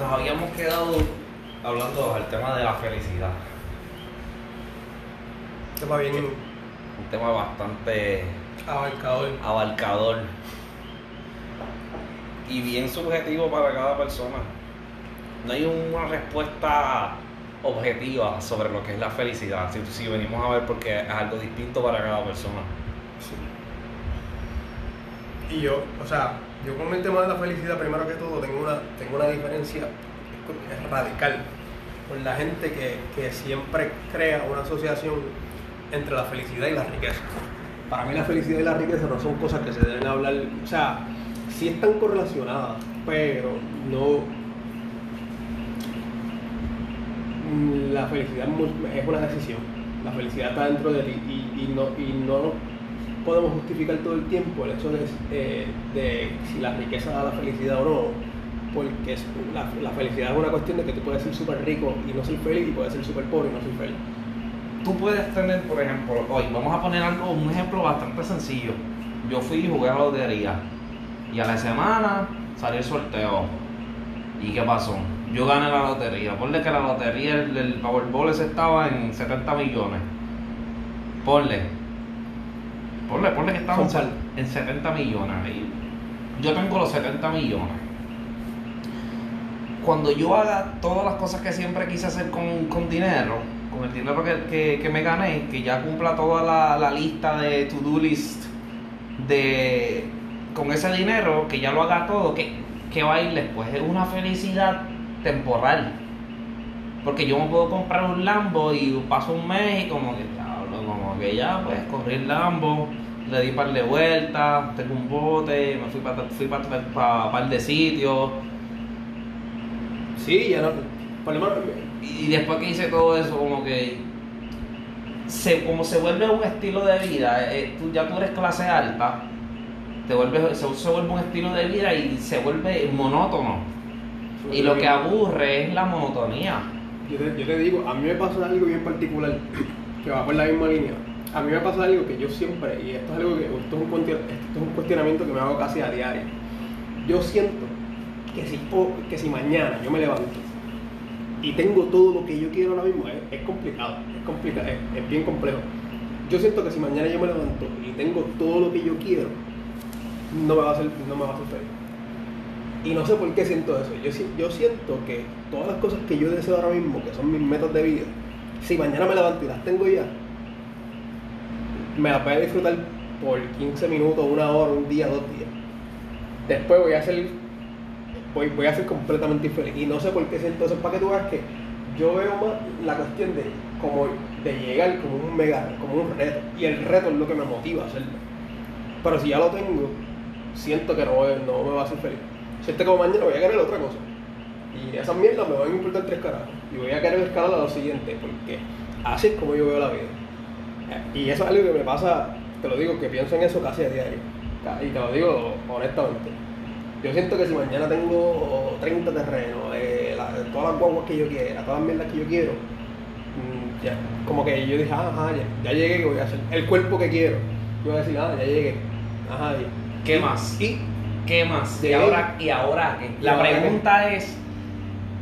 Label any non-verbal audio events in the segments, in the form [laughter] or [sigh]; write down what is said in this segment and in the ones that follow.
nos habíamos quedado hablando del tema de la felicidad. Tema bien Un tema bastante abarcador. abarcador y bien subjetivo para cada persona. No hay una respuesta objetiva sobre lo que es la felicidad. Si, si venimos a ver porque es algo distinto para cada persona. Sí. Y yo, o sea, yo con el tema de la felicidad, primero que todo, tengo una, tengo una diferencia radical con la gente que, que siempre crea una asociación entre la felicidad y la riqueza. Para mí la felicidad y la riqueza no son cosas que se deben hablar, o sea, sí están correlacionadas, pero no... mm, La felicidad es una decisión. La felicidad está dentro de ti y no, y no podemos justificar todo el tiempo el hecho de, eh, de si la riqueza da la felicidad o no, porque la, la felicidad es una cuestión de que tú puedes ser súper rico y no ser feliz y puedes ser súper pobre y no ser feliz. Tú puedes tener, por ejemplo, hoy vamos a poner algo, un ejemplo bastante sencillo. Yo fui y jugué a la lotería y a la semana salió el sorteo. ¿Y qué pasó? Yo gané la lotería. Ponle que la lotería, el, el Powerball estaba en 70 millones. Ponle. Ponle, ponle que estaba en, en 70 millones. Y yo tengo los 70 millones. Cuando yo haga todas las cosas que siempre quise hacer con, con dinero, con el dinero que, que- que me gané, que ya cumpla toda la, la lista de to-do list de con ese dinero, que ya lo haga todo, que, que va a ir después. Es una felicidad temporal. Porque yo me puedo comprar un Lambo y paso un mes y como que, que ya pues corrí el Lambo, le di par de vueltas, tengo un bote, me fui para fui para par de sitios. Sí, ya no. Por lo menos, Y después que hice todo eso, como que se, como se vuelve un estilo de vida, eh, tú, ya tú eres clase alta, te vuelve, se, se vuelve un estilo de vida y se vuelve monótono. Y lo que aburre es la monotonía. Yo te, yo te digo, a mí me pasa algo bien particular que va por la misma línea. A mí me pasa algo que yo siempre, y esto es algo que esto es un, esto es un cuestionamiento que me hago casi a diario. Yo siento que si, que si mañana yo me levanto y tengo todo lo que yo quiero ahora mismo, es, es complicado, es complicado, es, bien complejo. Yo siento que si mañana yo me levanto y tengo todo lo que yo quiero, no me va a hacer, no me va a hacer. Y no sé por qué siento eso. Yo, yo siento que todas las cosas que yo deseo ahora mismo, que son mis metas de vida, si mañana me levanto y las tengo ya, me las voy a disfrutar por 15 minutos, una hora, un día, dos días. Después voy a ser, voy, a ser completamente infeliz. Y no sé por qué siento eso. Para que tú veas que yo veo más la cuestión de, como, de llegar como un mega, como un reto. Y el reto es lo que me motiva a hacerlo. Pero si ya lo tengo, siento que no, me va a hacer feliz. Siento que mañana voy a querer otra cosa. Y esas mierdas me van a importar tres carajos. Y voy a querer escalar a lo siguiente, porque así es como yo veo la vida. [laughs] Y eso es algo que me pasa, te lo digo, que pienso en eso casi a diario. Y te lo digo honestamente. Yo siento que si mañana tengo 30 terrenos, eh, la- todas las guaguas que yo quiera, todas las mierdas que yo quiero, mm, ya, como que yo dije, "Ah, ajá, ya, ya llegué, ¿qué voy a hacer? El cuerpo que quiero. Yo voy a decir, ah, ya llegué. Ajá, y- ¿Qué más? Y ¿Qué más? ¿Y ahora, ¿Y ahora qué? ¿Y La ahora qué? pregunta es,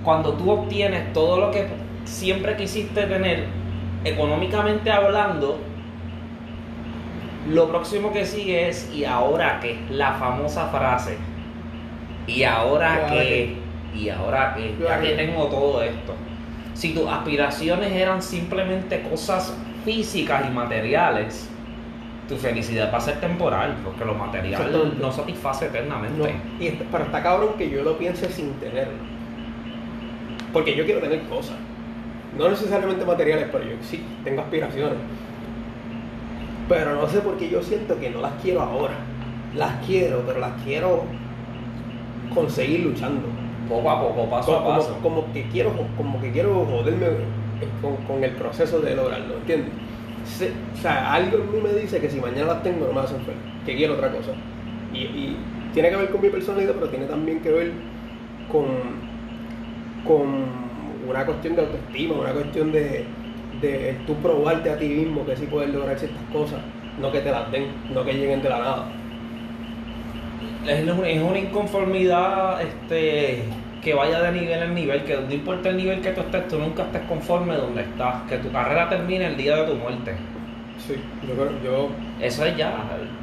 cuando tú obtienes todo lo que siempre quisiste tener, económicamente hablando, lo próximo que sigue es, ¿y ahora qué? La famosa frase. ¿Y ahora ¿Y ahora qué? ¿Y ahora qué? ¿Y Ya que tengo todo esto. Si tus aspiraciones eran simplemente cosas físicas y materiales, tu felicidad va a ser temporal, porque lo material no satisface eternamente. No, y está- pero está cabrón que yo lo piense sin tenerlo. Porque yo quiero tener cosas. No necesariamente materiales, pero yo sí tengo aspiraciones. Pero no sé por qué yo siento que no las quiero ahora. Las quiero, pero las quiero conseguir luchando. Poco a poco, paso a como, paso. como que quiero como que quiero joderme con, con el proceso de lograrlo, ¿entiendes? Se- o sea, algo en mí me dice que si mañana las tengo no me hacen feliz, que quiero otra cosa. Y, y tiene que ver con mi personalidad, pero tiene también que ver con, con una cuestión de autoestima, una cuestión de, de tú probarte a ti mismo que sí puedes lograr ciertas cosas, no que te las den, no que lleguen de la nada. Es una, es una inconformidad este, que que vaya de nivel en nivel, que no importa el nivel que tú estés, tú nunca estés conforme donde estás, que tu carrera termine el día de tu muerte. Sí, yo creo, yo... Eso es ya.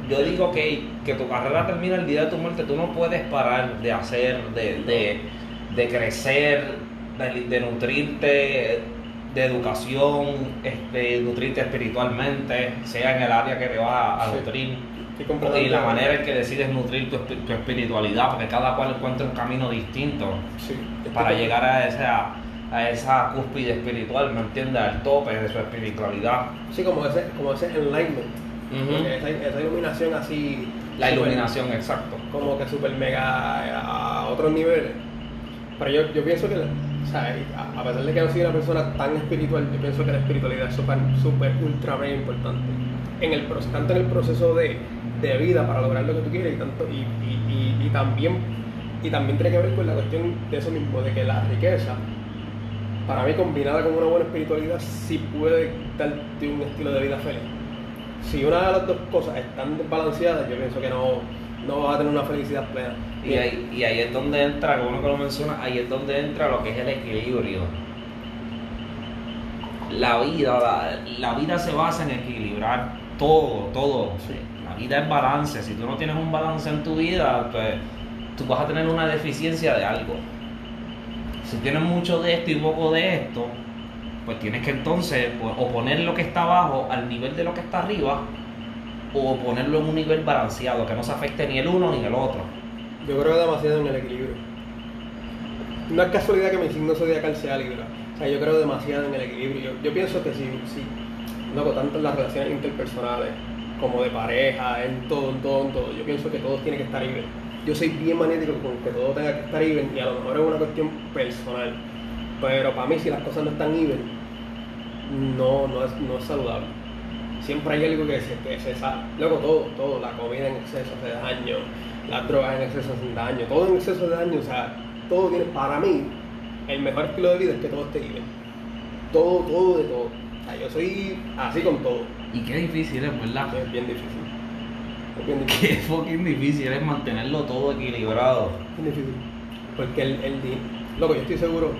Yo digo que, que tu carrera termina el día de tu muerte, tú no puedes parar de hacer, de, de, de crecer, de, de nutrirte de educación, este, nutrirte espiritualmente, sea en el área que te vas a, Sí. nutrir y la manera en que decides nutrir tu, tu espiritualidad, porque cada cual encuentra un camino distinto Sí, estoy para llegar a esa, a esa cúspide espiritual, ¿me entiendes? Al tope de su espiritualidad. Sí, como ese, como ese enlightenment. Ujú. Porque esa, esa iluminación así... La super- iluminación, exacto. Como que super mega a otros niveles. Pero yo, yo pienso que, o sea, a, a pesar de que no soy una persona tan espiritual, yo pienso que la espiritualidad es súper, súper, ultra, mega importante. En el, tanto en el proceso de, de vida para lograr lo que tú quieres y, tanto, y, y, y, y también, y también tiene que ver con la cuestión de eso mismo, de que la riqueza, para mí combinada con una buena espiritualidad, sí puede darte un estilo de vida feliz. Si una de las dos cosas están desbalanceadas, yo pienso que no, no vas a tener una felicidad plena. Y ahí, y ahí es donde entra, como uno que lo menciona, ahí es donde entra lo que es el equilibrio. La vida, la, la vida se basa en equilibrar todo, todo. Sí. La vida es balance. Si tú no tienes un balance en tu vida, pues tú vas a tener una deficiencia de algo. Si tienes mucho de esto y poco de esto, pues tienes que entonces pues, o poner lo que está abajo al nivel de lo que está arriba, o ponerlo en un nivel balanceado, que no se afecte ni el uno ni el otro. Yo creo demasiado en el equilibrio. No es casualidad que mi signo zodiacal sea Libra. O sea, yo creo demasiado en el equilibrio. Yo, yo pienso que si, si, loco, tanto en las relaciones interpersonales como de pareja, en todo, en todo, en todo, yo pienso que todo tiene que estar even. Yo soy bien magnético con que todo tenga que estar even y a lo mejor es una cuestión personal. Pero para mí, si las cosas no están even, no, no, es, no es saludable. Siempre hay algo que se, que se sale. Luego todo, todo, la comida en exceso hace daño, las drogas en exceso hacen daño, todo en exceso hace daño, o sea, todo tiene, para mí, el mejor estilo de vida es que todo esté libre. Todo, todo de todo. O sea, yo soy así con todo. Y qué difícil es, ¿verdad? Es bien difícil. Es bien [laughs] difícil. Qué fucking difícil es mantenerlo todo equilibrado. Es difícil. Porque el, el dinero, loco, yo estoy seguro,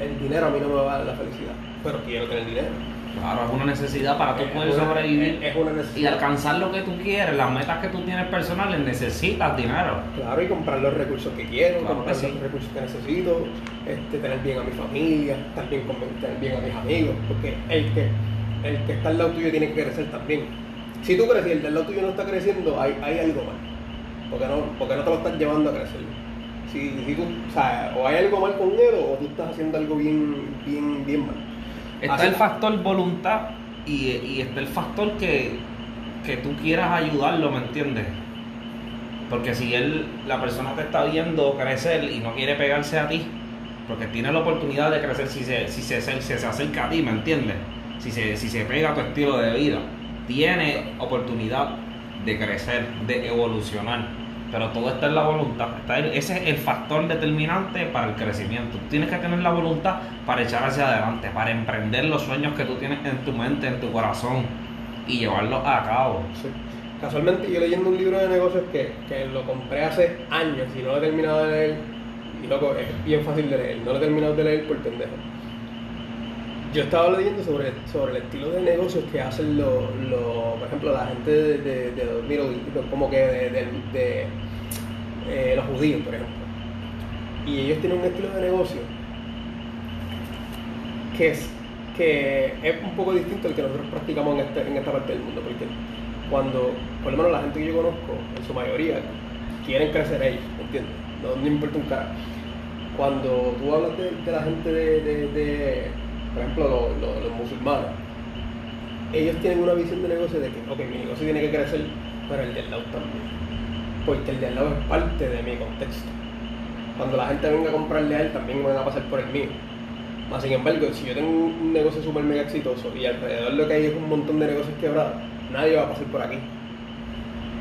el dinero a mí no me va a dar la felicidad, pero quiero tener dinero. Claro, es una necesidad para tú poder una- sobrevivir Es una y alcanzar lo que tú quieres, las metas que tú tienes personales, necesitas dinero. Claro, y comprar los recursos que quiero, Claro comprar que sí. los recursos que necesito, este, tener bien a mi familia, estar bien con, tener bien a mis amigos, porque el que, el que está al lado tuyo tiene que crecer también. Si tú creces y el del lado tuyo no está creciendo, hay, hay algo mal. Porque no, porque no te lo estás llevando a crecer. Si, si tú, o sea, o hay algo mal con él o tú estás haciendo algo bien, bien, bien mal. Está Así- el factor voluntad y, y está el factor que, que tú quieras ayudarlo, ¿me entiendes? Porque si él, la persona te está viendo crecer y no quiere pegarse a ti, porque tiene la oportunidad de crecer si se, si se, se acerca a ti, ¿me entiendes? Si se, si se pega a tu estilo de vida, tiene oportunidad de crecer, de evolucionar. Pero todo está en la voluntad. Ese es el factor determinante para el crecimiento. Tienes que tener la voluntad para echar hacia adelante, para emprender los sueños que tú tienes en tu mente, en tu corazón y llevarlos a cabo. Sí. Casualmente yo leyendo un libro de negocios que, que lo compré hace años y no lo he terminado de leer. Y loco, es bien fácil de leer, no lo he terminado de leer por pendejo. Yo estaba leyendo sobre, sobre el estilo de negocios que hacen los, los- por ejemplo, la gente de, de, los como que de, de- eh, los judíos, por ejemplo. Y ellos tienen un estilo de negocio que es, que es un poco distinto al que nosotros practicamos en, este- en esta parte del mundo, porque cuando, por lo menos la gente que yo conozco, en su mayoría, quieren crecer ellos, ¿entiendes? No, no importa un cara. Cuando tú hablas de, la gente de, por ejemplo, los, los- musulmanes, ellos tienen una visión de negocio de que, ok, mi negocio tiene que crecer, pero el del lado también. Porque el del lado es parte de mi contexto. Cuando la gente venga a comprarle a él, también van a pasar por el mío. Más sin embargo, si yo tengo un negocio súper mega exitoso y alrededor lo que hay es un montón de negocios quebrados, nadie va a pasar por aquí.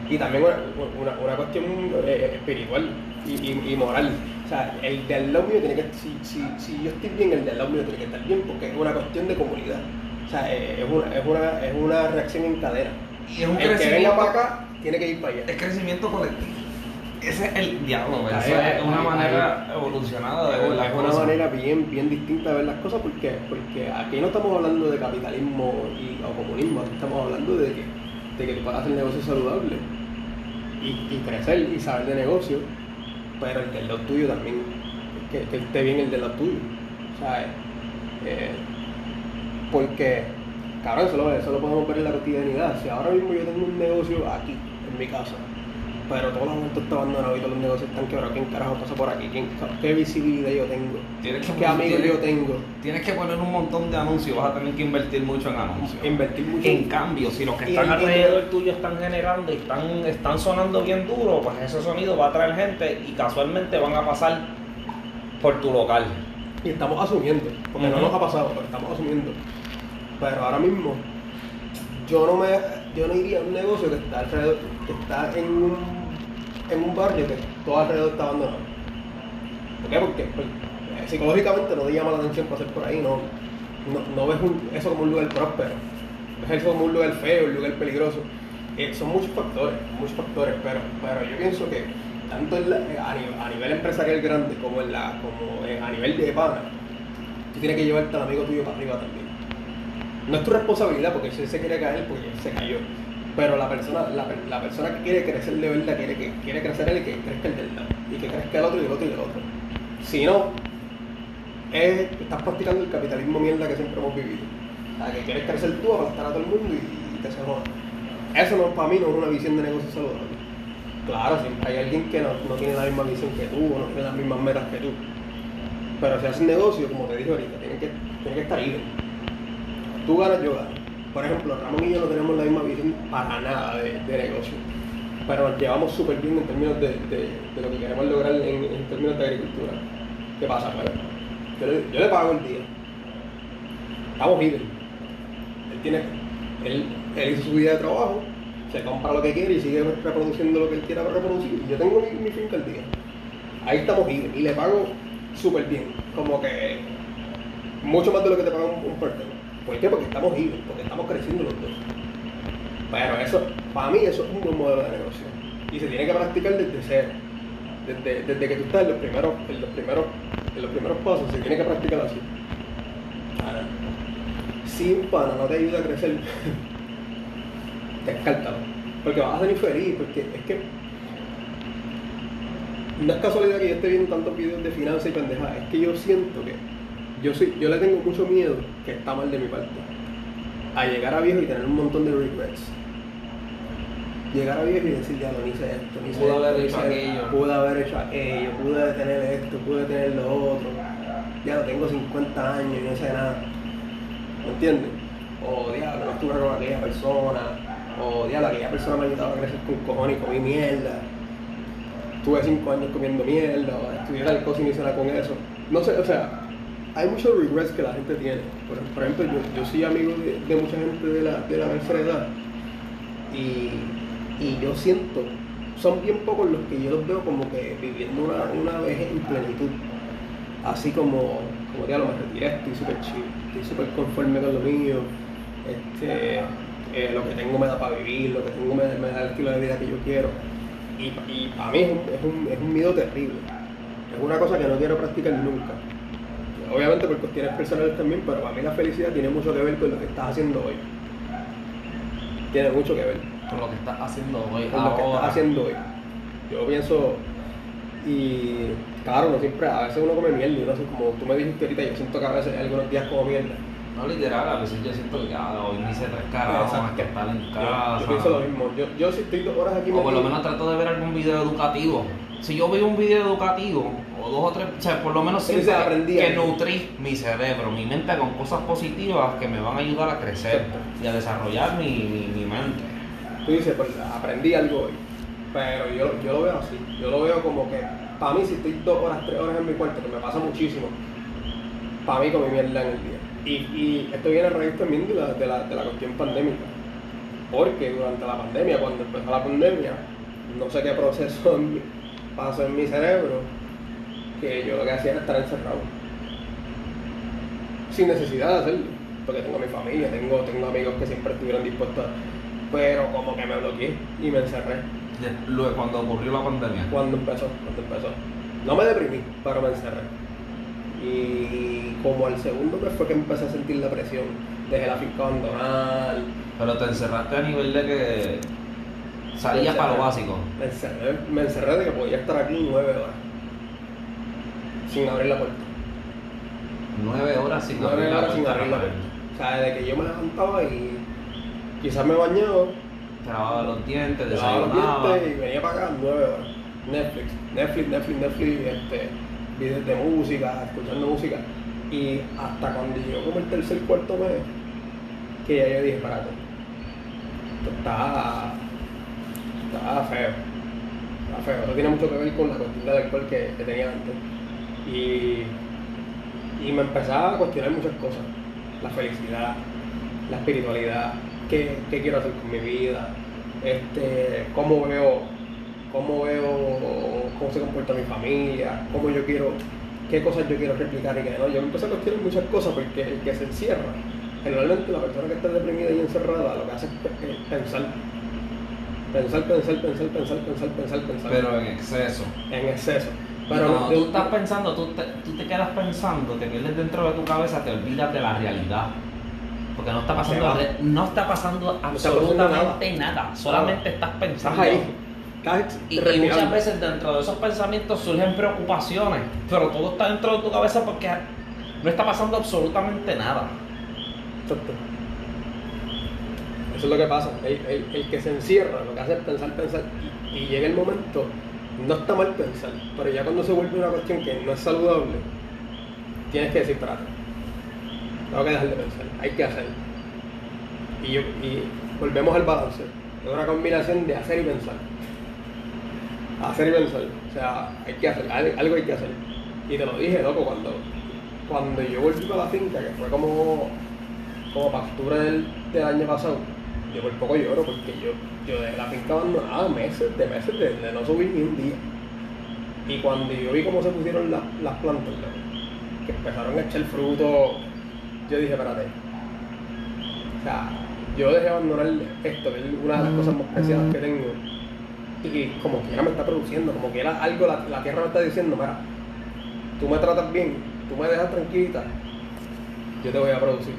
Y también una, una, una cuestión eh, espiritual y, y- y moral. O sea, el de al lado mío tiene que si, si, si yo estoy bien, el de al lado mío tiene que estar bien, porque es una cuestión de comunidad. O sea, eh, es una, es una, es una reacción en cadena. Y es un el que venga crecimiento, para acá tiene que ir para allá. es crecimiento colectivo. Ese es el diablo, ahí, es una ahí, manera evolucionada de ver Es las una cosas. manera bien, bien distinta de ver las cosas porque, porque aquí no estamos hablando de capitalismo y, o comunismo, aquí estamos hablando de que, de que tú puedas hacer negocios saludables y, y crecer y saber de negocio, pero el del lado tuyo también, que, que esté bien el del lado tuyo. ¿sabes? Eh, porque, cabrón, eso lo, eso lo podemos ver en la cotidianidad. Si ahora mismo yo tengo un negocio aquí, en mi casa, pero todo el mundo está abandonado y todos los negocios están quebrados, ¿quién carajo pasa por aquí? ¿Quién, ¿Qué visibilidad yo tengo? Tienes que ¿Qué amigos yo tengo? Tienes que poner un montón de anuncios, vas a tener que invertir mucho en anuncios. Invertir mucho En cambio, si los que están el- alrededor tuyo están generando y están, están sonando bien duro, pues ese sonido va a traer gente y casualmente van a pasar por tu local. Y estamos asumiendo, porque no nos ha pasado, pero estamos asumiendo. Pero ahora mismo, yo no me yo no iría a un negocio que está alrededor, que está en un, en un barrio que todo alrededor está abandonado. ¿Por qué? Porque pues, psicológicamente no te llama la atención pasar por ahí, no, no, ves eso como un lugar próspero, ves eso como un lugar feo, un lugar peligroso. Eh, son muchos factores, muchos factores, pero, pero yo pienso que tanto a, nivel, a nivel empresarial grande como, en la, como eh, a nivel de pana, tú tienes que llevarte al amigo tuyo para arriba también. No es tu responsabilidad porque si él se quiere caer, pues él se cayó. Pero la persona, la, la persona que quiere crecer de verdad, quiere, que, quiere crecer él y que crezca el del. Y que crezca el otro y el otro y el otro. Si no, es, estás practicando el capitalismo mierda que siempre hemos vivido. Sea, que quieres crecer tú, aplastar a todo el mundo y, y te se joda. Eso no, para mí no es una visión de negocio saludable. Claro, si hay alguien que no, no tiene la misma visión que tú o no tiene las mismas metas que tú. Pero si haces negocio, como te dije ahorita, tiene que, tiene que estar libre. Tú ganas, yo gano. Por ejemplo, Ramón y yo no tenemos la misma visión para nada de, de negocio. Pero nos llevamos súper bien en términos de, de- lo que queremos lograr en, en términos de agricultura. ¿Qué pasa? Yo, le, pago el día. Estamos libres. Él, tiene, él, él hizo su vida de trabajo, se compra lo que quiere y sigue reproduciendo lo que él quiera reproducir. Yo tengo mi, mi finca al día. Ahí estamos libres y le pago súper bien. Como que mucho más de lo que te paga un, un. ¿Por qué? Porque estamos libres, porque estamos creciendo los dos. Pero eso, para mí eso es un buen modelo de negocio. Y se tiene que practicar desde cero. Desde, desde que tú estás en los primeros, en los primeros, en los primeros pasos, se tiene que practicar así. Ahora, si un no te ayuda a crecer, [laughs] descártalo. Porque vas a ser infeliz, porque es que no es casualidad que yo esté viendo tantos videos de finanzas y pendejadas, es que yo siento que yo sí, yo le tengo mucho miedo, que está mal de mi parte, a llegar a viejo y tener un montón de regrets. Llegar a viejo y decir, ya no hice esto, no hice Pude esto, haber hecho hice aquello". pude haber hecho aquello, pude tener esto, pude tener lo otro, ya no tengo 50 años y no sé nada. ¿Me entiendes? O diablo, no estuve con aquella persona, o diablo, aquella persona me ayudaba a crecer con cojones y comí mierda. Tuve 5 años comiendo mierda, o estudié tal cosa y no hice nada con eso. No sé, o sea, hay muchos regrets que la gente tiene. Por, ejemplo, yo, soy amigo de, mucha gente de la, de la tercera edad y, y yo siento, son bien pocos los que yo los veo como que viviendo una, una vejez en plenitud. Así como, como diablo, me retiré, estoy súper chill, estoy súper conforme con lo mío, este, eh, lo que tengo me da para vivir, lo que tengo me, da el estilo de vida que yo quiero. Y, y para mí es, un, es un miedo terrible. Es una cosa que no quiero practicar nunca. Obviamente por cuestiones personales también, pero para mí la felicidad tiene mucho que ver con lo que estás haciendo hoy. Tiene mucho que ver Con lo que estás haciendo hoy, con lo que estás haciendo hoy. Yo pienso, y claro, no siempre, a veces uno come mierda, y no sé, como tú me dijiste ahorita, yo siento que a veces algunos días como mierda. No literal, a veces yo siento que ah, hoy me hice tres carajos más que estar en casa. yo pienso lo mismo. Yo, yo si estoy dos horas aquí O por lo menos trato de ver algún video educativo. Si yo veo un video educativo, o dos o tres, o sea, por lo menos siento que, aprendí que nutrí mi cerebro, mi mente con cosas positivas que me van a ayudar a crecer y a desarrollar mi, mi, mi mente. tú dices, pues aprendí algo hoy. Pero yo, yo lo veo así. Yo lo veo como que, para mí, si estoy dos horas, tres horas en mi cuarto, que me pasa muchísimo, para mí comí mierda en el día. Y, y esto viene a raíz también de la, de, la, de la cuestión pandémica. Porque durante la pandemia, cuando empezó la pandemia, no sé qué proceso en mi- pasó en mi cerebro, que yo lo que hacía era estar encerrado. Sin necesidad de hacerlo. Porque tengo mi familia, tengo, tengo amigos que siempre estuvieron dispuestos pero como que me bloqueé y me encerré. Luego, cuando ocurrió la pandemia. Cuando empezó, cuando empezó. No me deprimí, pero me encerré. Y como al segundo mes fue que empecé a sentir la presión. Dejé la finca abandonar, Pero te encerraste a nivel de que salías para lo básico. me encerré, me encerré de que podía estar aquí nueve horas. Sin abrir la puerta. Nueve horas sin Nueve abrir la horas sin puerta, abrir la puerta. O sea, desde que yo me levantaba y quizás me bañaba, Te lavabas los dientes, me lavaba los dientes y venía para acá nueve horas. Netflix, Netflix, Netflix, Netflix, este, videos de música, escuchando música. Y hasta cuando llegó como el tercer cuarto mes, que ya yo dije, espérate, esto está, está feo. Está feo. Eso tiene mucho que ver con la cuestión del alcohol que, que tenía antes. Y, y me empezaba a cuestionar muchas cosas. La felicidad, la espiritualidad, qué, qué quiero hacer con mi vida, este, cómo veo, cómo veo cómo se comporta mi familia, cómo yo quiero, qué cosas yo quiero replicar y qué no. Yo me empecé a cuestionar muchas cosas porque el que se encierra, generalmente la persona que está deprimida y encerrada lo que hace es pe- es pensar. Pensar, pensar, pensar, pensar, pensar, pensar, pensar. Pero en exceso. en exceso. Pero tú estás pensando, tú te, tú te quedas pensando, te pierdes dentro de tu cabeza, te olvidas de la realidad. Porque no está pasando, no está pasando está pasando absolutamente nada. Solamente estás estás pensando. ahí. Y, muchas veces dentro de esos pensamientos surgen preocupaciones, pero todo está dentro de tu cabeza porque no está pasando absolutamente nada. Exacto. Eso es lo que pasa. El, el- el que se encierra, lo que hace es pensar, pensar, y, y llega el momento, no está mal pensar, pero ya cuando se vuelve una cuestión que no es saludable, tienes que decir, espérate, tengo que dejar de pensar, hay que hacer. Y, yo- y volvemos al balance, es una combinación de hacer y pensar. Hacer y pensar, o sea, hay que hacer, al- algo hay que hacer. Y te lo dije, loco, cuando, cuando yo volví para la finca, que fue como como octubre del, año pasado, yo por poco lloro porque yo, yo dejé la finca abandonada meses, de meses de, no subir ni un día. Y cuando yo vi cómo se pusieron las, las plantas, que empezaron a echar fruto, yo dije, espérate. O sea, yo dejé abandonar esto, que es una de las cosas más preciadas que tengo. Y como quiera me está produciendo, como quiera algo, la, la tierra me está diciendo, mira, tú me tratas bien, tú me dejas tranquilita, yo te voy a producir.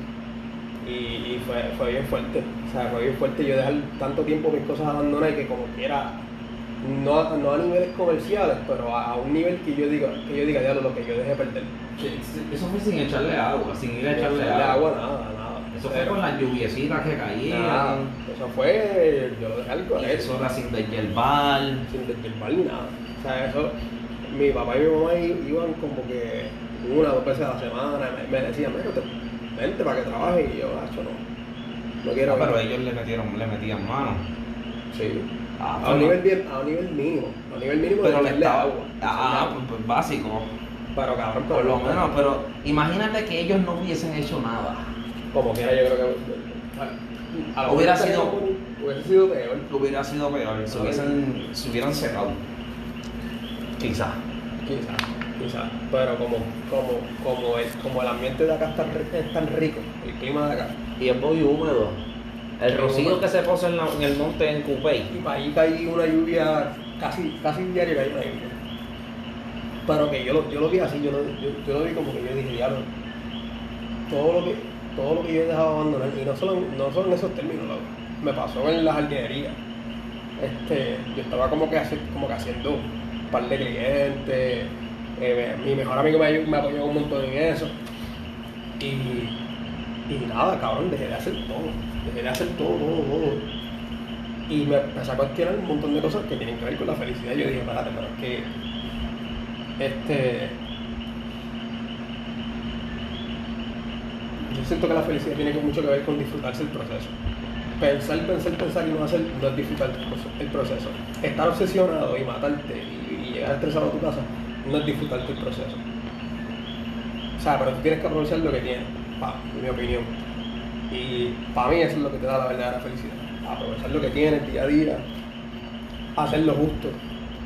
Y, y fue, fue bien fuerte, o sea, fue bien fuerte yo dejar tanto tiempo mis cosas abandonadas y que como quiera, no, a- no a niveles comerciales, pero a, a un nivel que yo diga, que yo diga, diablo, lo que yo dejé perder. Eso fue sin echarle agua, sin ir a echarle Echarle agua. agua, nada. Eso fue con las lluviecitas que Nada. caían. Eso fue, yo lo dejé al colegio. eso era sin deshielbar. sin desvirtuar ni nada. O sea, eso, mi papá y mi mamá iban como que una o dos veces a la semana, me, me decían, "Mira, te- vente para que trabajes, y yo, macho, no, no quiero Ah, pero ir". ellos le metieron, le metían mano. Sí. Ah, a, un nivel bien, a un nivel mínimo, a un nivel mínimo Pero de estaba. agua. Ah, pues, pues básico. pero cabrón, Por lo menos, pero imagínate que ellos no hubiesen hecho nada. Como quiera, yo creo que. a lo Hubiera sido- Hubiese sido peor. Hubiera sido peor, se hubiesen, se hubieran secado. Quizás. Quizás, quizás. Pero como, como, como, el, como el ambiente de acá es tan, es tan rico, el clima de acá. Y es muy húmedo. El rocío húmedo. que se posa en, la- en el monte en Cupey. Y para ahí caí una lluvia, casi, casi diario caí una lluvia. Pero que yo lo, yo lo vi así, yo lo, yo, yo lo vi como que yo dije, diablo, todo lo que, todo lo que yo he dejado abandonar, y no solo, no solo en esos términos, me pasó en la jardinería. Este, yo estaba como que, haci- como que haciendo un par de clientes, eh, mi mejor amigo me, me apoyó un montón en eso. Y, y nada, cabrón, dejé de hacer todo, dejé de hacer todo, todo, todo. Y me empecé a cuestionar un montón de cosas que tienen que ver con la felicidad. Yo dije, espérate, pero es que. Este. Yo siento que la felicidad tiene mucho que ver con disfrutarse el proceso. Pensar, pensar, pensar y no hacer no es disfrutar el proce- el proceso. Estar obsesionado y matarte y, llegar estresado a tu casa no es disfrutarte el proceso. O sea, pero tú tienes que aprovechar lo que tienes, en mi opinión. Y para mí eso es lo que te da la verdadera felicidad. Aprovechar lo que tienes día a día, hacer lo justo.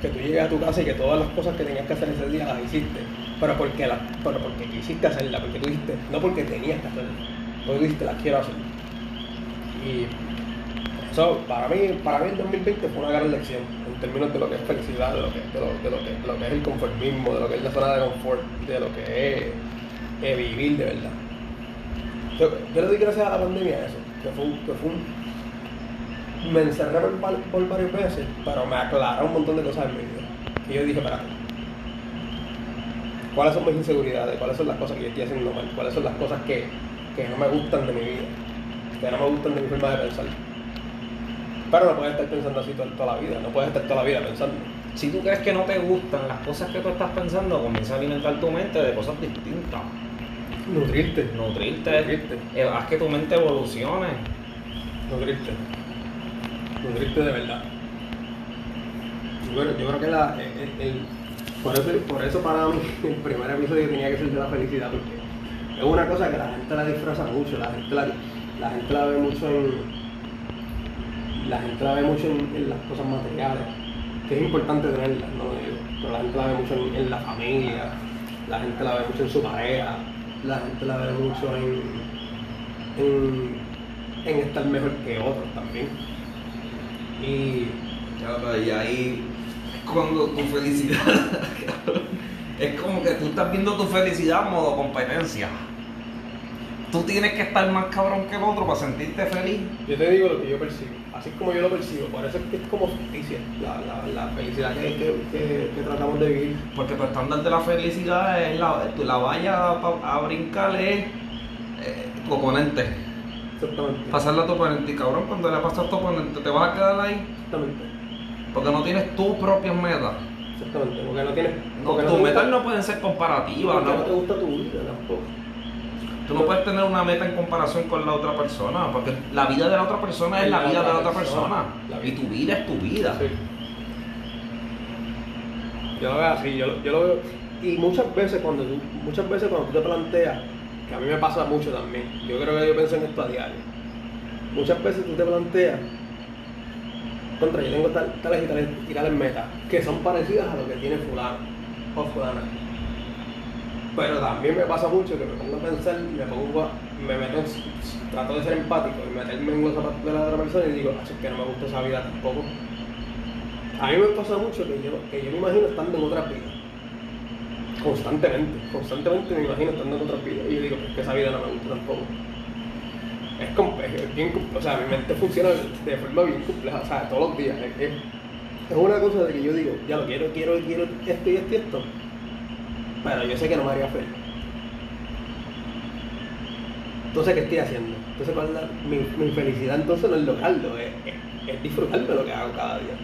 Que tú llegues a tu casa y que todas las cosas que tenías que hacer ese día las hiciste. Pero porque, la, pero porque quisiste hacerlas, porque tú dijiste, no porque tenías que hacerlas. Porque tú dijiste, las quiero hacer. Y eso So, para mí, para mí el 2020 fue una gran lección en términos de lo que es felicidad, de lo que, de lo, que, de lo que es el conformismo, de lo que es la zona de confort, de lo que es eh, vivir de verdad. Yo, yo le doy gracias a la pandemia a eso, que fue, que fue un... Me encerré por, por varios meses, pero me aclaró un montón de cosas en mi vida. Y yo dije, espérate, ¿cuáles son mis inseguridades? ¿Cuáles son las cosas que yo estoy haciendo mal? ¿Cuáles son las cosas que, que no me gustan de mi vida? Que no me gustan de mi forma de pensar. Pero no puedes estar pensando así toda, toda la vida, no puedes estar toda la vida pensando. Si tú crees que no te gustan las cosas que tú estás pensando, comienza a alimentar tu mente de cosas distintas. Nutrirte. Nutrirte, Nutrirte. eh, haz que tu mente evolucione. Nutrirte. Nutrirte de verdad. Y Bueno, yo creo que la, el, el- por, eso, por eso para mí [laughs] el primer episodio tenía que ser de la felicidad, porque es una cosa que la gente la disfraza mucho, la gente la, la, gente la ve mucho en. La gente la ve mucho en, las cosas materiales, que es importante tenerlas, no digo, pero la gente la ve mucho en, la familia, la gente la ve mucho en su pareja, la gente la ve mucho en, en, en estar mejor que otros también. Y Y ahí, cuando tu felicidad, [laughs] es como que tú estás viendo tu felicidad en modo competencia. Tú tienes que estar más cabrón que el otro para sentirte feliz. yo te digo lo que yo percibo, así como yo lo percibo, por eso es que es como justicia, la, la, la felicidad que, que, que, que tratamos de vivir. Porque tu estándar de la felicidad es la, tú- la valla pa- a brincar es eh, tu oponente. Exactamente. Pasarle a tu oponente y cabrón, cuando le pasas a tu oponente, te vas a quedar ahí Exactamente. Porque no tienes tus propias metas. Exactamente. Porque no tienes. No, porque tus te metas no pueden ser comparativas, porque no ¿no? te gusta tu vida tampoco. Tú no puedes tener una meta en comparación con la otra persona, porque la vida de la otra persona es la vida de la otra persona. Y tu vida es tu vida. Sí. Yo lo veo así, yo, yo lo veo. Y muchas veces cuando tú, muchas veces cuando tú te planteas, que a mí me pasa mucho también, yo creo que yo pienso en esto a diario. Muchas veces tú te planteas, contra, yo tengo tal- tales y tales, y tales metas, que son parecidas a lo que tiene fulano o fulana. Pero también me pasa mucho que me pongo a pensar, me pongo a, me meto, trato de ser empático y meterme en los zapatos de la otra persona y digo, "Así es que no me gusta esa vida tampoco. A mí me pasa mucho que yo, que yo me imagino estando en otra vida. Constantemente, constantemente me imagino estando en otra vida. Y yo digo, pues que esa vida no me gusta tampoco. Es, es- bien, o sea, mi mente funciona de forma bien compleja, o sea, todos los días. Es, es- una cosa de que yo digo, ya lo quiero, quiero, quiero esto y esto y esto. Pero yo sé que no me haría feliz. Entonces, ¿qué estoy haciendo? Entonces, ¿cuál es la- mi, mi felicidad entonces no es lograrlo, es, es, es disfrutar de lo que hago cada día.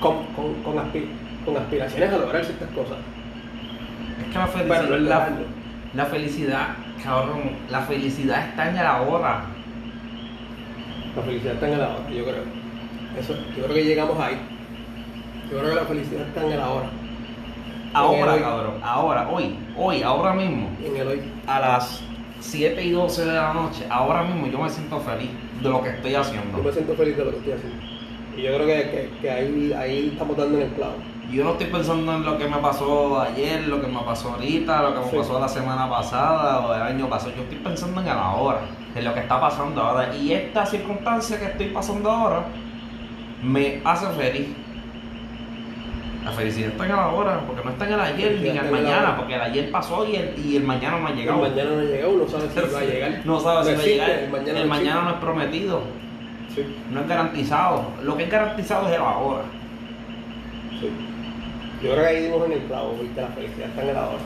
Con, con, con, aspi- con aspiraciones a lograr ciertas cosas. Es que la Pero felicidad, no es la, la felicidad, cabrón, la felicidad está en el ahora. La felicidad está en el ahora, yo creo. Eso, yo creo que llegamos ahí. Yo creo que la felicidad está en el ahora. Ahora, cabrón, ahora, hoy, hoy, ahora mismo. En el hoy. a las 7 y 12 de la noche, ahora mismo yo me siento feliz de lo que estoy Yo me haciendo. siento feliz de lo que estoy haciendo. Y yo creo que, que, que ahí, ahí estamos dando en el clavo. Yo no estoy pensando en lo que me pasó ayer, lo que me pasó ahorita, lo que me Sí. pasó la semana pasada o el año pasado. Yo estoy pensando en el ahora, en lo que está pasando ahora. Y esta circunstancia que estoy pasando ahora me hace feliz. La felicidad está en el ahora, porque no está en el ayer ni en el el mañana, porque el ayer pasó y el, y el mañana no ha El llegado. mañana no ha llegado, uno sabe si va a llegar. [laughs] No sabe si va a llegar. El mañana, el no mañana no es prometido. Sí, No es garantizado. Lo que es garantizado es el ahora. sí. Yo creo que ahí dimos en el clavo, porque la felicidad está en el ahora.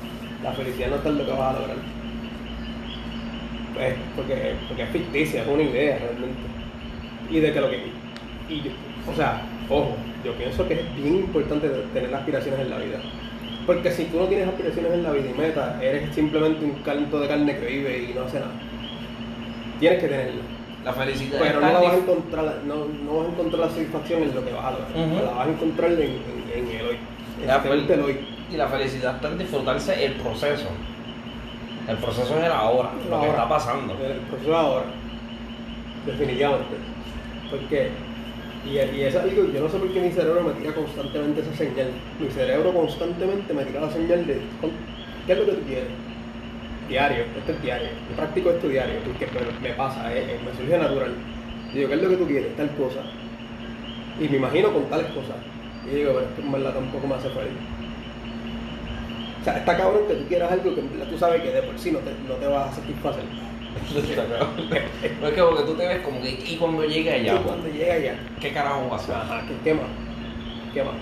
La felicidad no está en lo que vas a lograr. Pues, porque, porque es ficticia, es una idea realmente. Y de que lo que. Y yo- o sea, ojo, yo pienso que es bien importante tener aspiraciones en la vida. Porque si tú no tienes aspiraciones en la vida y metas, eres simplemente un canto de carne que vive y no hace nada. Tienes que tenerla. La felicidad Pero no, la vas a encontrar, no, no vas a encontrar la satisfacción en lo que vas a lograr. Ujú. La vas a encontrar en, en, en el hoy. La hoy. Y la felicidad está en disfrutarse el proceso. El proceso es el ahora, lo que está pasando. El proceso ahora. Definitivamente. Porque, y, y es algo, yo no sé por qué mi cerebro me tira constantemente esa señal. Mi cerebro constantemente me tira la señal de ¿qué es lo que tú quieres? Diario, esto es diario. Yo practico esto diario porque me, me pasa, eh, eh, me surge natural. Digo, ¿qué es lo que tú quieres? Tal cosa. Y me imagino con tales cosas. Y digo, pero es que en verdad tampoco me hace feliz. O sea, está cabrón que tú quieras algo que en verdad tú sabes que de por sí no te, no te vas a satisfacer. No es que porque tú te ves como que, y cuando llegue allá, Y cuando llega allá, ¿qué carajo va a hacer? Ajá, ¿qué, qué más? ¿Qué más?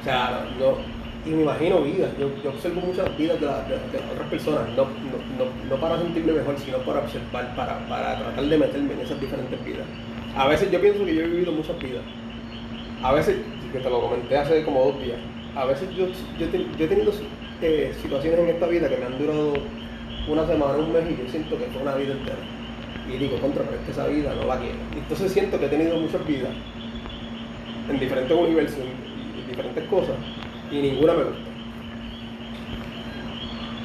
O sea, no, y me imagino vidas, yo, yo observo muchas vidas de, la- de- de las otras personas, no, no, no, no para sentirme mejor, sino para observar, para, para tratar de meterme en esas diferentes vidas. A veces yo pienso que yo he vivido muchas vidas. A veces, que te lo comenté hace como dos días, a veces yo, he tenido eh, situaciones en esta vida que me han durado una semana, un mes y yo siento que fue una vida entera. Y digo, contra, pero es que esa vida no la quiero. Y Entonces siento que he tenido muchas vidas en diferentes universos, en, en diferentes cosas, y ninguna me gusta.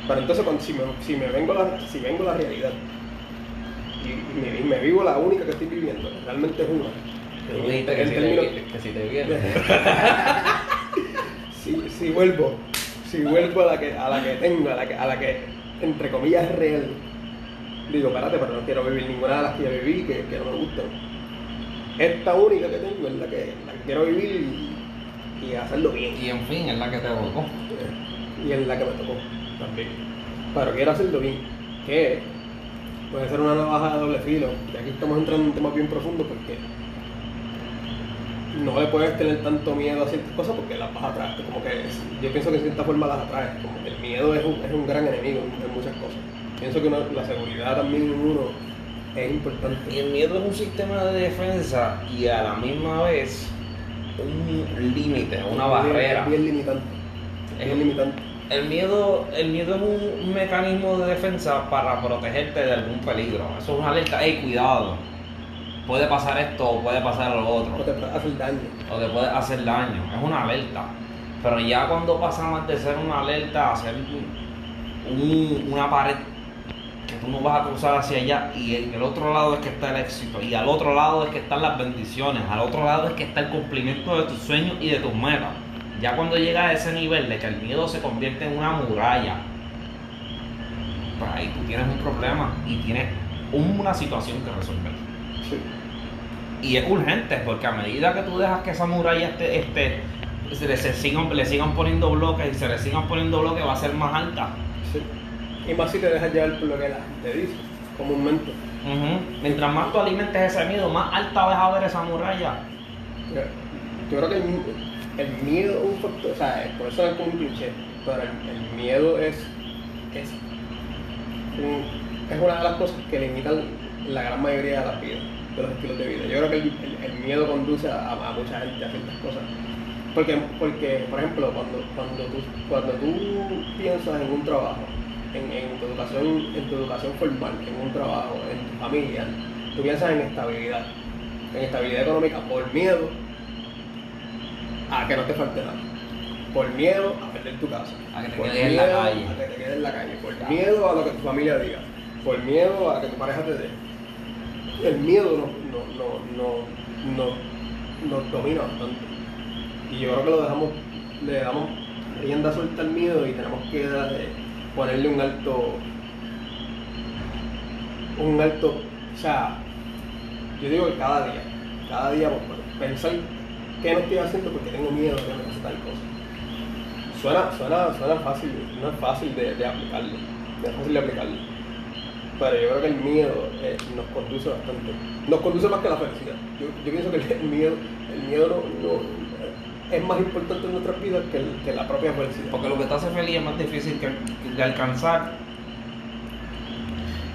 Pero entonces cuando, si, me, vengo la, si vengo la realidad y, me, me vivo la única que estoy viviendo, realmente es una. Que si te que si te viene. si, si vuelvo, si vuelvo a la que, a la que tengo, a la que, a la que entre comillas es real, digo, espérate, pero no quiero vivir ninguna de las que ya viví que, que no me gustan. Esta única que tengo es la que, la que quiero vivir y, y hacerlo bien. Y en fin, es la que te tocó. Y es la que me tocó también. Pero quiero hacerlo bien. Que puede ser una navaja de doble filo. Y aquí estamos entrando en un tema bien profundo porque no le puedes tener tanto miedo a ciertas cosas porque las vas a atraer. Como que es- yo pienso que de cierta forma las atraes. Como que el miedo es un, es un gran enemigo en, muchas cosas. Pienso que una- la seguridad también en uno es importante. Y el miedo es un sistema de defensa y a la misma vez un límite, una Es bien- barrera. Es bien limitante. Es bien limitante. El miedo, el miedo es un mecanismo de defensa para protegerte de algún peligro. Eso es una alerta, hey, cuidado. Puede pasar esto o puede pasar lo otro. O te puede hacer daño. o te puede hacer daño. Es una alerta. Pero ya cuando pasa más de ser una alerta a ser un- una pared que tú no vas a cruzar hacia allá y en el otro lado es que está el éxito y al otro lado es que están las bendiciones, al otro lado es que está el cumplimiento de tus sueños y de tus metas. Ya cuando llega a ese nivel de que el miedo se convierte en una muralla, pues ahí tú tienes un problema y tienes una situación que resolver. Sí. Y es urgente, porque a medida que tú dejas que esa muralla esté, esté- se, le, se sigan, le sigan poniendo bloques y se le sigan poniendo bloques, va a ser más alta. Sí. Y más si te dejas llevar por lo que la gente dice, comúnmente. Mientras más tú alimentes ese miedo, más alta vas a ver esa muralla. Yo creo que el, el miedo es un factor, o sea, por eso es como un cliché, pero el, el miedo es, es, un- es una de las cosas que limitan la gran mayoría de las vidas, de los estilos de vida. Yo creo que el, el- el miedo conduce a, a mucha gente a ciertas cosas. Porque, porque por ejemplo, cuando, cuando, tú, cuando tú piensas en un trabajo, en, en tu educación, en tu educación formal, en un trabajo, en tu familia, tú piensas en estabilidad, en estabilidad económica por miedo a que no te falte nada, por miedo a perder tu casa, A que te quedes en la miedo calle. a que te quedes en la calle, por miedo a lo que tu familia diga, por miedo a que tu pareja te dé. El miedo nos no, no, no, domina bastante. Y yo creo que lo dejamos, le damos rienda suelta al miedo y tenemos que darle- ponerle un alto, un alto, o sea, yo digo que cada día, cada día pensar qué no estoy haciendo porque tengo miedo de que me pase tal cosa. Suena, suena, suena fácil, no es fácil de, de aplicarlo, no es fácil de aplicarlo. Pero yo creo que el miedo eh, nos conduce bastante. Nos conduce más que la felicidad. Yo, yo pienso que el, miedo, el miedo no, no- es más importante en nuestras vidas que, el- que la propia felicidad. Porque lo que te hace feliz es más difícil que, de alcanzar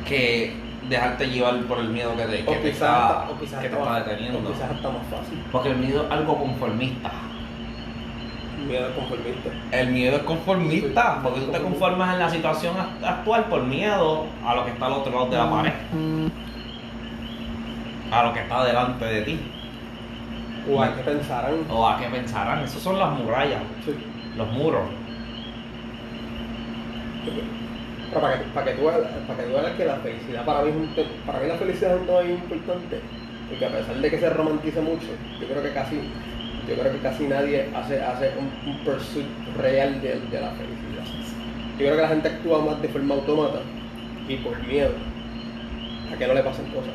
que dejarte llevar por el miedo que te, que o te quizás, está, hasta- o quizás que te está más- deteniendo. o quizás hasta más fácil. Porque el miedo es algo conformista. Miedo conformista. El miedo es conformista, Sí. porque tú te conformas en la situación act- actual por miedo a lo que está al otro lado de la pared, a lo que está delante de ti, O a que pensarán. o a qué pensarán. Esas son las murallas, Sí. los muros. Pero para que, para que tú veas, para que tú veas que la felicidad para mí es un para mí la felicidad es un tema bien importante porque a pesar de que se romantiza mucho yo creo que casi yo creo que casi nadie hace hace un, un pursuit real de, de la felicidad. Yo creo que la gente actúa más de forma autómata y por miedo a que no le pasen cosas.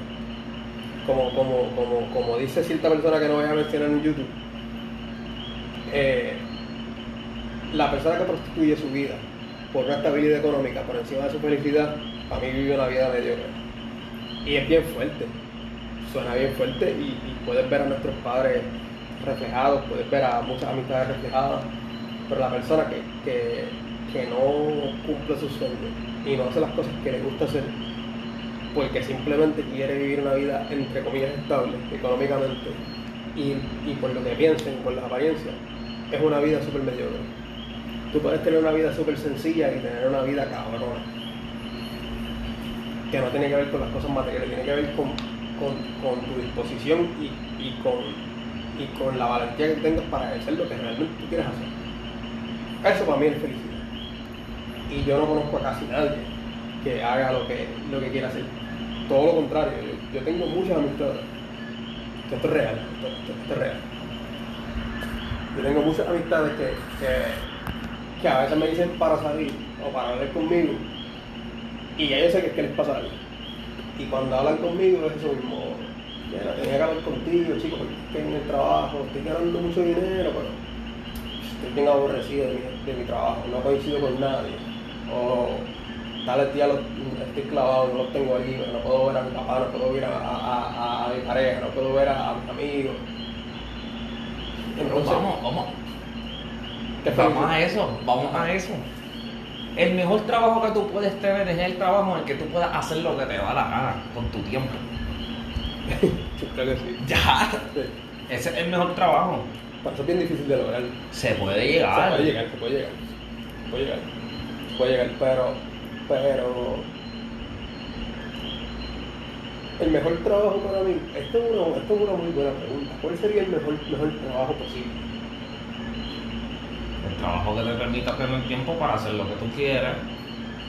Como, como, como, como dice cierta persona que no voy a mencionar en YouTube, eh, la persona que prostituye su vida por una estabilidad económica por encima de su felicidad, para mí vive una vida mediocre. Y es bien fuerte, suena bien fuerte y puedes ver a nuestros padres reflejados, puedes ver a muchas amistades reflejadas, pero la persona que, que, que no cumple sus sueños y no hace las cosas que le gusta hacer porque simplemente quiere vivir una vida entre comillas estable económicamente y, y por lo que piensen, por las apariencias, es una vida súper mediocre. Tú puedes tener una vida súper sencilla y tener una vida cabrona. Que no tiene que ver con las cosas materiales, tiene que ver con, con, con tu disposición y, y, con, y con la valentía que tengas para hacer lo que realmente tú quieres hacer. Eso para mí es felicidad. Y yo no conozco a casi nadie que haga lo que, lo que quiera hacer. Todo lo contrario, yo, tengo muchas amistades. Esto es real, esto, esto- es real. Yo tengo muchas amistades que, que, que a veces me dicen para salir o para hablar conmigo y ya yo sé que es que les pasa algo. Y cuando hablan conmigo es eso mismo. Mira, tenía que hablar contigo, chicos, porque es que en el trabajo estoy ganando mucho dinero, pero estoy bien aborrecido de mi, de mi trabajo, no coincido con nadie. O tal día los, estoy clavado, no los tengo allí, no puedo ver a mi papá, no puedo ver a, a- a- a mi pareja, no puedo ver a, a mis amigos. Entonces, vamos, vamos, ¿qué vamos a eso, vamos a eso. El mejor trabajo que tú puedes tener es el trabajo en el que tú puedas hacer lo que te da la gana con tu tiempo. [laughs] Creo que sí. Ya, Sí. ese es el mejor trabajo. Pero eso es bien difícil de lograr. Se puede Se llegar. puede llegar, se puede llegar. Se puede llegar. Se puede llegar, pero. Pero. El mejor trabajo para mí, esto es una, esto es una muy buena pregunta. ¿Cuál sería el mejor, mejor trabajo posible? El trabajo que te permita tener tiempo para hacer lo que tú quieras.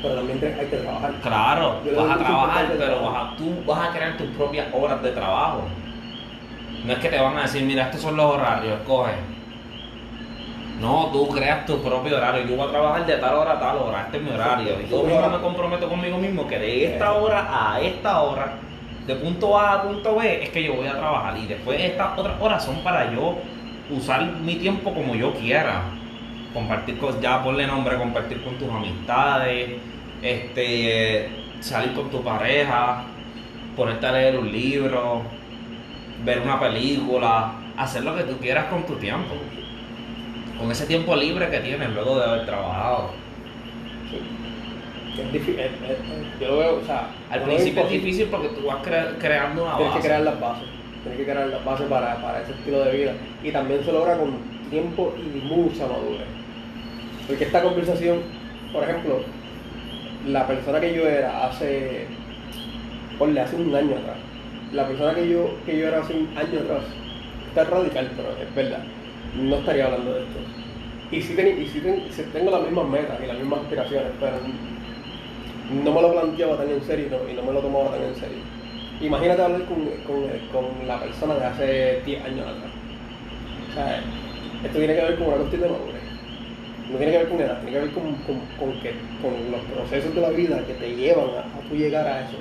Pero también hay que trabajar. Claro, vas a trabajar, pero vas a- tú vas a crear tus propias horas de trabajo. No es que te van a decir, mira, estos son los horarios, coge. No, tú creas tu propio horario. Yo voy a trabajar de tal hora a tal hora, este es mi horario. Y yo mismo me comprometo conmigo mismo que de esta hora a esta hora, de punto A a punto B, es que yo voy a trabajar. Y después estas otras horas son para yo usar mi tiempo como yo quiera. Compartir con, ya ponle nombre, compartir con tus amistades, este, salir con tu pareja, ponerte a leer un libro, ver una película, hacer lo que tú quieras con tu tiempo. Con ese tiempo libre que tienes luego de haber trabajado. Sí. Es difí- es- es- es- yo lo veo, o sea, Al principio es difícil porque tú vas cre- creando una Tienes que base. crear las bases. Tienes que crear las bases para, para ese estilo de vida. Y también se logra con tiempo y mucha madurez. Porque esta conversación, por ejemplo, la persona que yo era hace, ponle, hace un año atrás, la persona que yo, que yo era hace un año atrás, está radical, pero es verdad, no estaría hablando de esto. Y sí, teni- y sí ten- tengo las mismas metas y las mismas aspiraciones, pero no me lo planteaba tan en serio y no, y no me lo tomaba tan en serio. Imagínate hablar con, con, con la persona de hace 10 años atrás. O sea, esto tiene que ver con una cuestión de madurez. No tiene que ver con edad, tiene que ver con, con, con con los procesos de la vida que te llevan a, a tú llegar a eso.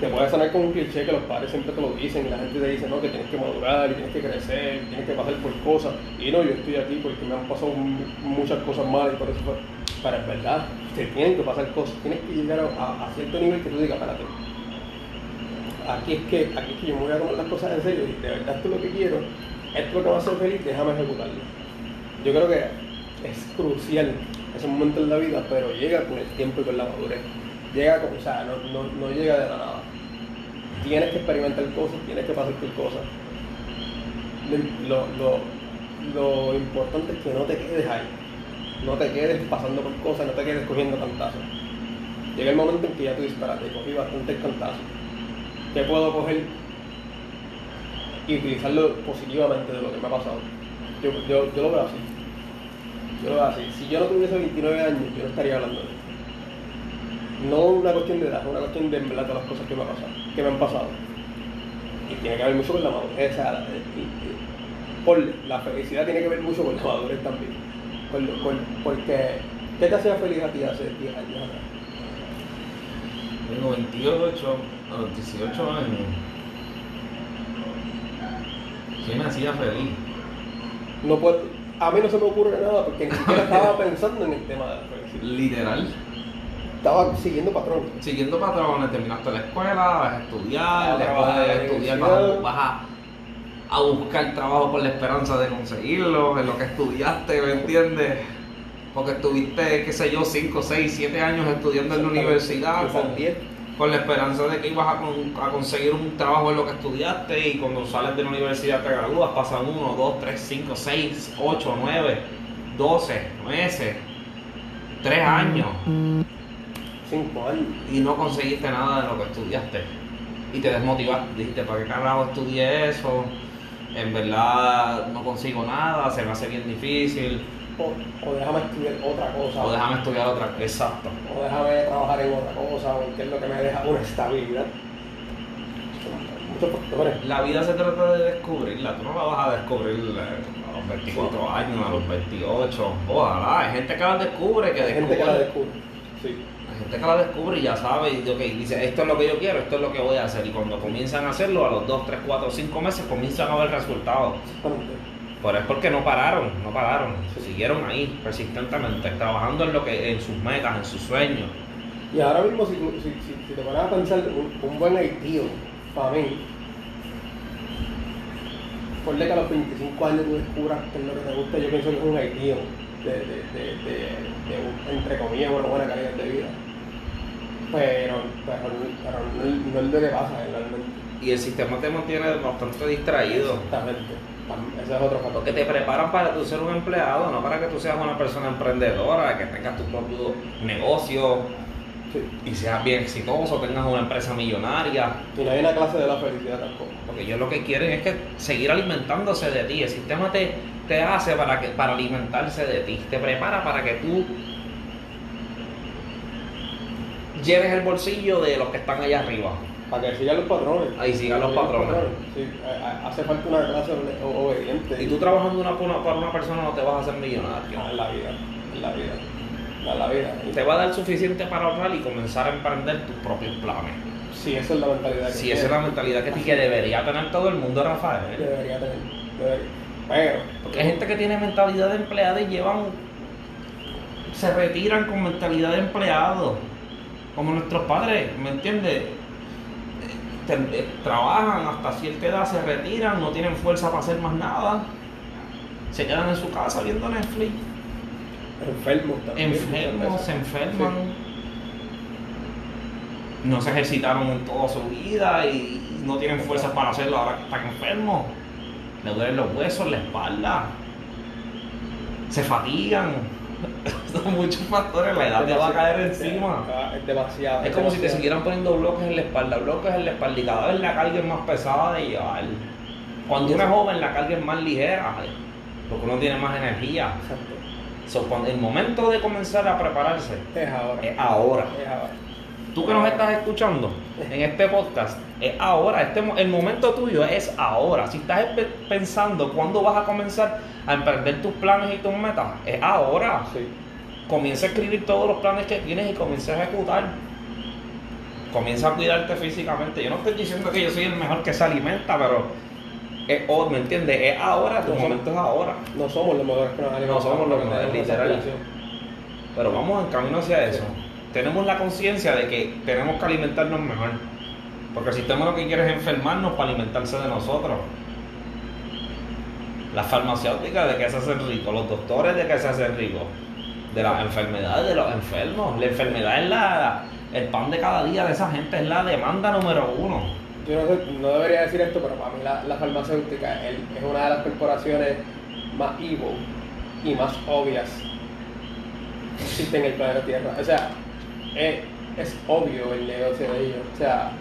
Te puede sonar como un cliché que los padres siempre te lo dicen y la gente te dice no, que tienes que madurar y tienes que crecer, tienes que pasar por cosas. Y no, yo estoy aquí porque me han pasado mu- muchas cosas malas y por eso fue. Es verdad, te tienen que pasar cosas, tienes que llegar a, a- cierto nivel que tú digas, espérate, aquí es que aquí es que yo me voy a tomar las cosas en serio y de verdad esto es lo que quiero, esto es lo que me hacer feliz, déjame ejecutarlo. Yo creo que es crucial ese momento en la vida, pero llega con el tiempo y con la madurez. Llega con, o sea, no, no, no llega de la nada. Tienes que experimentar cosas, tienes que pasar por cosas. Lo, lo, lo importante es que no te quedes ahí. No te quedes pasando por cosas, no te quedes cogiendo cantazos. Llega el momento en que ya tú dices, espérate, cogí bastantes cantazos. ¿Qué puedo coger y utilizarlo positivamente de lo que me ha pasado? Yo, yo, yo lo veo así. Yo lo veo así. Si yo no tuviese 29 años, yo no estaría hablando de esto. No una cuestión de edad, es una cuestión de en verdad todas las cosas que me, ha pasado, que me han pasado. Y tiene que ver mucho con la madurez. o sea, la- por felicidad tiene que ver mucho con la madurez también. Con lo- con- porque, ¿qué te hacía feliz a ti hace 10 años atrás? Tengo 28, a los 18 años. Sí, me hacía feliz. No puedo, a mí no se me ocurre nada porque ni siquiera estaba pensando en el tema de la felicidad. Literal. Estaba siguiendo patrón. Siguiendo patrones, terminaste la escuela, vas a estudiar, después de estudiar vas a, vas a- a buscar trabajo con la esperanza de conseguirlo, en lo que estudiaste, ¿me entiendes? Porque estuviste, qué sé yo, 5, 6, 7 años estudiando en la universidad con, 10. Con la esperanza de que ibas a, con- a conseguir un trabajo en lo que estudiaste y cuando sales de la universidad te gradúas, pasan 1, 2, 3, 5, 6, 8, 9, 12 meses, 3 años Cinco años. y no conseguiste nada de lo que estudiaste y te desmotivaste, dijiste, ¿para qué carajo estudié eso? En verdad no consigo nada, se me hace bien difícil, O, o déjame estudiar otra cosa. o déjame estudiar otra cosa. Exacto. o déjame trabajar en otra cosa, o qué es lo que me deja una estabilidad. Muchos factores. La vida se trata de descubrirla, tú no la vas a descubrir eh, a los 24 años, a los 28, ojalá, hay gente que la descubre, que Hay gente que la descubre. descubre. Sí. Hay gente que la descubre y ya sabe, y dice, esto es lo que yo quiero, esto es lo que voy a hacer. Y cuando comienzan a hacerlo, a los 2, 3, 4, 5 meses, comienzan a ver resultados. Exactamente. Pero es porque no pararon, no pararon, Sí. siguieron ahí persistentemente, trabajando en lo que, en sus metas, en sus sueños. Y ahora mismo, si, si, si, si te pones a pensar, un, un buen ITO, para mí, ponle que a los 25 años tú descubras qué es lo que te gusta, yo pienso que es un ITO, de, de, de, de, entre comillas, una buena calidad de vida. Pero, pero, pero no, no es lo que pasa realmente. Y el sistema te mantiene bastante distraído. Exactamente. Ese es otro factor. Porque te preparan para tú ser un empleado, no para que tú seas una persona emprendedora, que tengas tu propio negocio Sí. y seas bien exitoso, tengas una empresa millonaria. Y no hay una clase de la felicidad tampoco. Porque ellos lo que quieren es que seguir alimentándose de ti. El sistema te, te hace para, que, para alimentarse de ti. Te prepara para que tú lleves el bolsillo de los que están allá arriba. Para que sigan los patrones. Ahí sigan los patrones. Sí, ha- ha- hace falta una clase obediente. Y tú trabajando una, para una persona no te vas a hacer millonario. No, en la vida, en la vida, en la vida. Te va a dar suficiente para ahorrar y comenzar a emprender tus propios planes. Sí, esa es la mentalidad que Si esa es la mentalidad que, que debería tener todo el mundo, Rafael. debería tener. debería. Pero, Porque hay gente que tiene mentalidad de empleado y llevan. se retiran con mentalidad de empleado. Como nuestros padres, ¿me entiendes? Eh, trabajan hasta cierta edad, se retiran, no tienen fuerza para hacer más nada. Se quedan en su casa viendo Netflix. enfermos también. Enfermos, se enferman. No se ejercitaron en toda su vida y no tienen fuerzas para hacerlo ahora que están enfermos. Le duelen los huesos, la espalda. Se fatigan. Son muchos factores, la edad te va a caer encima. Es demasiado. Es como si te siguieran poniendo bloques en la espalda, bloques en la espalda y cada vez la carga es más pesada de llevar. Cuando uno es joven la carga es más ligera, porque uno tiene más energía. Exacto. So, cuando el momento de comenzar a prepararse Es ahora. es ahora. Es ahora. Tú que nos estás escuchando en este podcast, es ahora. Este, el momento tuyo es ahora. Si estás pe- pensando cuándo vas a comenzar a emprender tus planes y tus metas, es ahora. Sí. Comienza a escribir todos los planes que tienes y comienza a ejecutar. Comienza a cuidarte físicamente. Yo no estoy diciendo que yo soy el mejor que se alimenta, pero es, hoy, ¿me entiendes? Es ahora, tu No, momento es ahora. No somos los mejores que nos alimentamos, somos los mejores, literal. Pero vamos en camino hacia eso. Tenemos la conciencia de que tenemos que alimentarnos mejor. Porque el sistema lo que quiere es enfermarnos para alimentarse de nosotros. Las farmacéuticas de que se hacen ricos, los doctores de que se hacen ricos, de las enfermedades de los enfermos. La enfermedad es la, el pan de cada día de esa gente, es la demanda número uno. Yo no, sé, no debería decir esto, pero para mí la, la farmacéutica es una de las corporaciones más evil y más obvias que existen en el planeta Tierra. O sea, es, es obvio el negocio de ellos. O sea,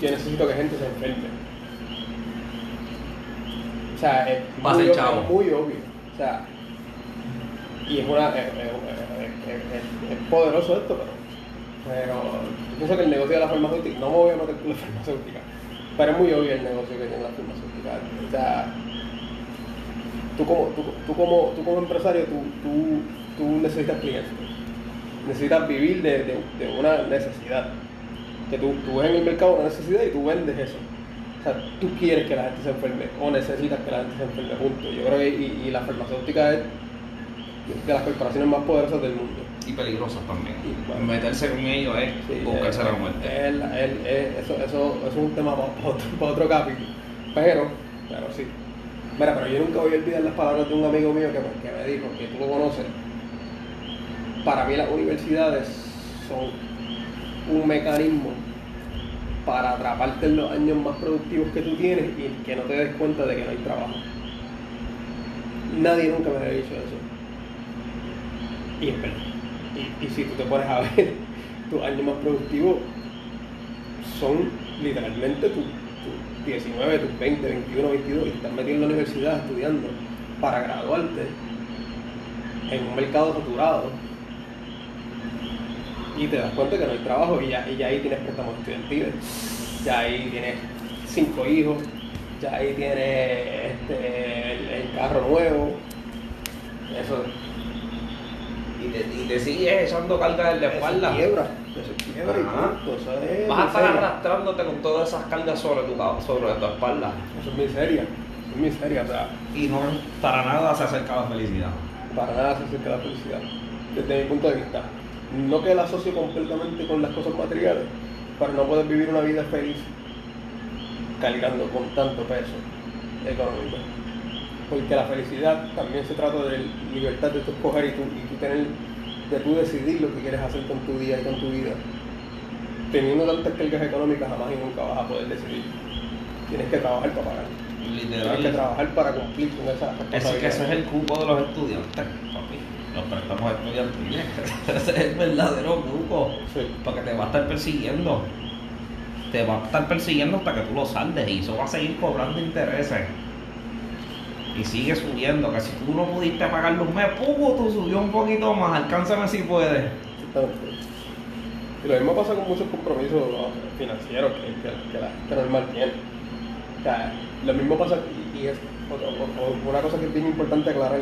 yo necesito que gente se enferme. O sea, es muy, obvio, muy. O sea, y es, una, es, es- es- es- es poderoso esto, pero pero yo pienso que el negocio de la farmacéutica, no me voy a meter con la [laughs] farmacéutica, pero es muy obvio el negocio que tiene la farmacéutica. O sea, tú como, tú, tú como, tú como empresario, tú, tú, tú necesitas clientes. Necesitas vivir de, de- de una necesidad. Que tú, tú ves en el mercado una necesidad y tú vendes eso. O sea, tú quieres que la gente se enferme o necesitas que la gente se enferme, punto. Yo creo que y, y la farmacéutica es de las corporaciones más poderosas del mundo. Y peligrosas también. Y, bueno. Meterse con ellos es Sí, buscarse es- la muerte. es es- es- eso, eso, eso es un tema para, otro, para otro capítulo. Pero, pero sí. Mira, pero yo nunca voy a olvidar las palabras de un amigo mío que, me- que me dijo, que tú lo conoces. Para mí las universidades son un mecanismo para atraparte en los años más productivos que tú tienes y que no te des cuenta de que no hay trabajo. Nadie nunca me había dicho eso. Y es. Y, y si tú te pones a [laughs] ver, tus años más productivos son literalmente tus tu 19, tus 20, 21, 22 y estás metido en la universidad estudiando para graduarte en un mercado saturado y te das cuenta que no hay trabajo y ya, y ya ahí tienes préstamos estudiantiles, ya ahí tienes cinco hijos, ya ahí tienes este, el, el carro nuevo, eso Y te, y te sigues echando carga en la espalda. Quiebra, eso quiebra y punto, eso es Vas a estar miseria. arrastrándote con todas esas cargas sobre tu, sobre tu espalda. Eso es miseria, eso es miseria, o sea, Y no para nada se acerca a la felicidad. para nada se acerca la felicidad, desde mi punto de vista. No que la asocio completamente con las cosas materiales, pero no puedes vivir una vida feliz cargando con tanto peso económico. Porque la felicidad también se trata de libertad de tu escoger y tú, y tú tener, de tú decidir lo que quieres hacer con tu día y con tu vida. Teniendo tantas cargas económicas jamás y nunca vas a poder decidir. Tienes que trabajar para pagar. Tienes que Literal. trabajar para cumplir con esa Ese, que ese es el cupo de los estudiantes, papi. Los préstamos estudiantiles. [laughs] ese es el verdadero cupo. Sí. Porque te va a estar persiguiendo. Te va a estar persiguiendo hasta que tú lo saldes y eso va a seguir cobrando intereses. Y sigue subiendo, que si tú no pudiste pagarlo un mes, ¡pum! tú subió un poquito más, alcánzame si puedes. Y lo mismo pasa con muchos compromisos financieros que, que- que la gente normal tiene. O sea, lo mismo pasa, y, y es otra- una cosa que es bien importante aclarar.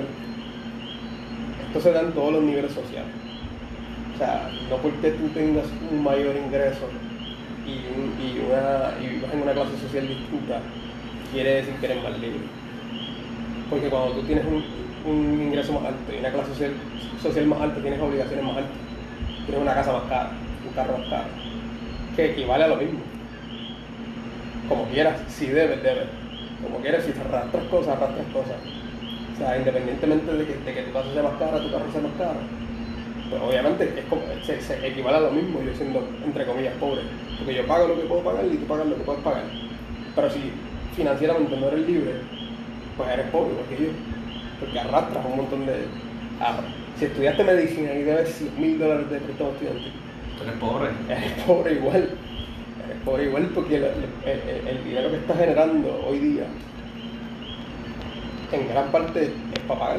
Esto se da en todos los niveles sociales. O sea, no porque tú tengas un mayor ingreso y, un- una, y vivas en una clase social distinta, quiere decir que eres más libre. Porque cuando tú tienes un, un ingreso más alto y una clase social, más alta, tienes obligaciones más altas. Tienes una casa más cara, un carro más caro, que equivale a lo mismo. Como quieras, si debes, debes. Como quieras, si arrastras cosas, arrastras cosas. O sea, independientemente de que, de que tu casa sea más cara, tu carro sea más caro. Pues obviamente es como, se, se equivale a lo mismo yo siendo, entre comillas, pobre. Porque yo pago lo que puedo pagar y tú pagas lo que puedes pagar. Pero si financieramente no eres libre, pues eres pobre igual que yo. Porque arrastras un montón de... ah, si estudiaste medicina y debes 100 mil dólares de préstamo estudiantil, Tú eres pobre. eres pobre igual. Eres pobre igual porque el, el- el- el dinero que estás generando hoy día, en gran parte es para pagar.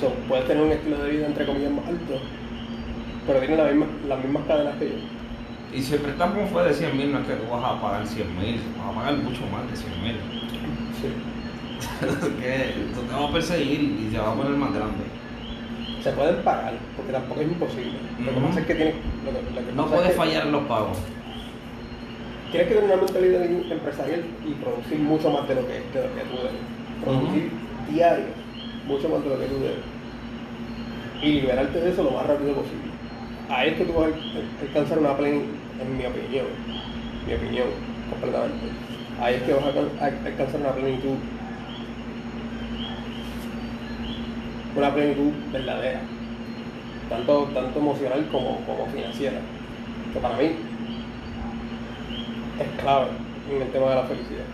So, puedes tener un estilo de vida entre comillas más alto, pero tiene la misma- las mismas cadenas que yo. Y si el préstamo fue de 100 mil, no es que tú vas a pagar 100 mil, vas a pagar mucho más de 100 mil. Sí. [laughs] que tú te vas a perseguir y se va a poner más grande. Se pueden pagar, porque tampoco es imposible. Lo que pasa es que tienes. Lo que, lo que No puedes fallar en los pagos. Tienes que tener una mentalidad empresarial y producir mucho más de lo que, de lo que tú debes. Producir diario mucho más de lo que tú debes. Y liberarte de eso lo más rápido posible. Ahí es que tú vas a al- alcanzar una plenitud, en mi opinión, mi opinión, completamente. Ahí es que vas a a alcanzar una plenitud, una plenitud verdadera, tanto, tanto emocional como, como financiera, que para mí es clave en el tema de la felicidad.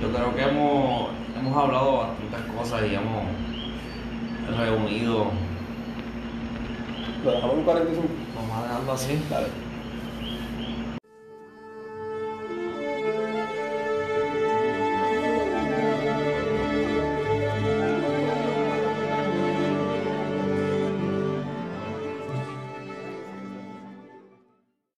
Yo creo que hemos, hemos hablado bastantes cosas y hemos reunido. Lo dejamos en 45. Vamos a dejarlo así. Dale.